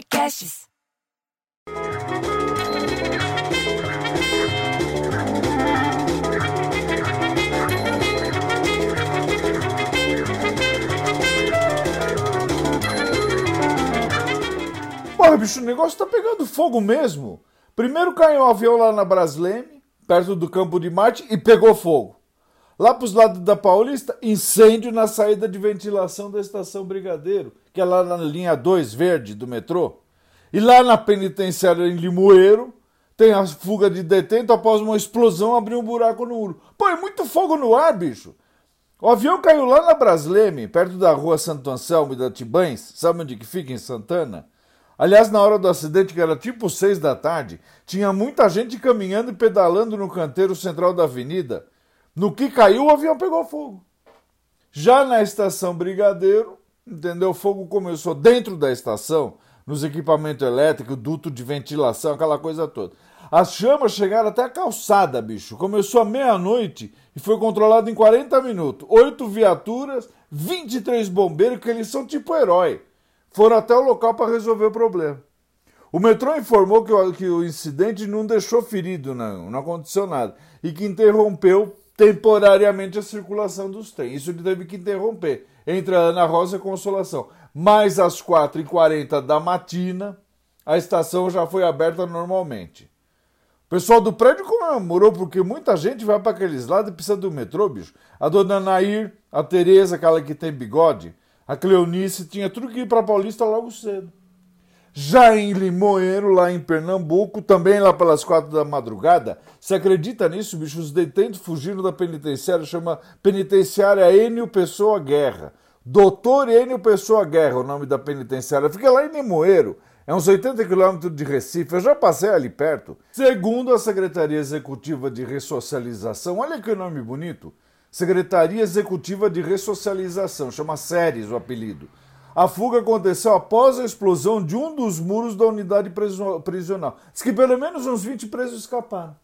Podcasts. Porra, bicho, o negócio tá pegando fogo mesmo. Primeiro caiu um avião lá na Brasleme, perto do campo de Marte, e pegou fogo. Lá pros lados da Paulista, incêndio na saída de ventilação da estação Brigadeiro, que é lá na linha 2 verde do metrô. E lá na penitenciária em Limoeiro, tem a fuga de detento após uma explosão abrir um buraco no muro. Pô, é muito fogo no ar, bicho. O avião caiu lá na Brasleme, perto da rua Santo Anselmo e da Tibães, sabe onde que fica, em Santana? Aliás, na hora do acidente, que era tipo seis da tarde, tinha muita gente caminhando e pedalando no canteiro central da avenida. No que caiu, o avião pegou fogo. Já na estação Brigadeiro, entendeu? O fogo começou dentro da estação, nos equipamentos elétricos, duto de ventilação, aquela coisa toda. As chamas chegaram até a calçada, bicho. Começou à meia-noite e foi controlado em 40 minutos. Oito viaturas, 23 bombeiros, que eles são tipo herói foram até o local para resolver o problema. O metrô informou que o, que o incidente não deixou ferido, não, não aconteceu nada, e que interrompeu temporariamente a circulação dos trens. Isso ele teve que interromper entre a Ana Rosa e a Consolação. Mas às 4h40 da matina, a estação já foi aberta normalmente. O pessoal do prédio comemorou porque muita gente vai para aqueles lados e precisa do metrô, bicho. A dona Nair, a Tereza, aquela que tem bigode, a Cleonice tinha tudo que ir para Paulista logo cedo. Já em Limoeiro, lá em Pernambuco, também lá pelas quatro da madrugada, se acredita nisso, bicho? Os detentos fugiram da penitenciária, chama Penitenciária Enio Pessoa Guerra. Doutor Enio Pessoa Guerra, o nome da penitenciária. Fica lá em Limoeiro, é uns 80 quilômetros de Recife, eu já passei ali perto. Segundo a Secretaria Executiva de Ressocialização, olha que nome bonito, Secretaria Executiva de Ressocialização, chama SERES o apelido. A fuga aconteceu após a explosão de um dos muros da unidade prisional. Diz que pelo menos uns 20 presos escaparam.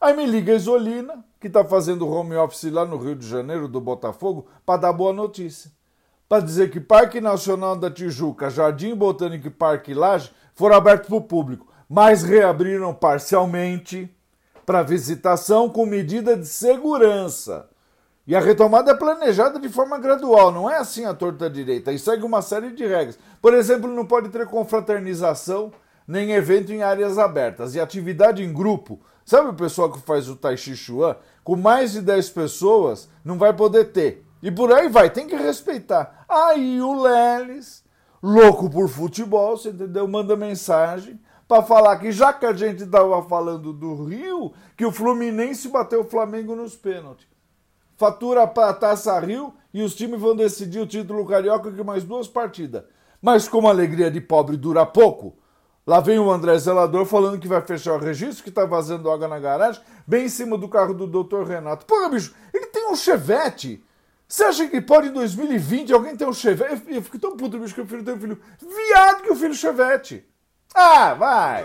Aí me liga a Isolina, que está fazendo home office lá no Rio de Janeiro, do Botafogo, para dar boa notícia. Para dizer que Parque Nacional da Tijuca, Jardim Botânico e Parque Laje foram abertos para o público, mas reabriram parcialmente para visitação com medida de segurança. E a retomada é planejada de forma gradual, não é assim a torta direita, e segue uma série de regras. Por exemplo, não pode ter confraternização nem evento em áreas abertas. E atividade em grupo, sabe o pessoal que faz o Tai Chi Chuan? Com mais de 10 pessoas, não vai poder ter. E por aí vai, tem que respeitar. Aí o Leles, louco por futebol, você entendeu? Manda mensagem para falar que já que a gente estava falando do Rio, que o Fluminense bateu o Flamengo nos pênaltis fatura para a Taça Rio e os times vão decidir o título carioca com mais duas partidas. Mas como a alegria de pobre dura pouco, lá vem o André Zelador falando que vai fechar o registro, que está vazando água na garagem, bem em cima do carro do Dr. Renato. Pô, bicho, ele tem um chevette. Você acha que pode em 2020 alguém ter um chevette? Eu fico tão puto, bicho, que o filho tem um filho viado que o filho chevette. Ah, vai!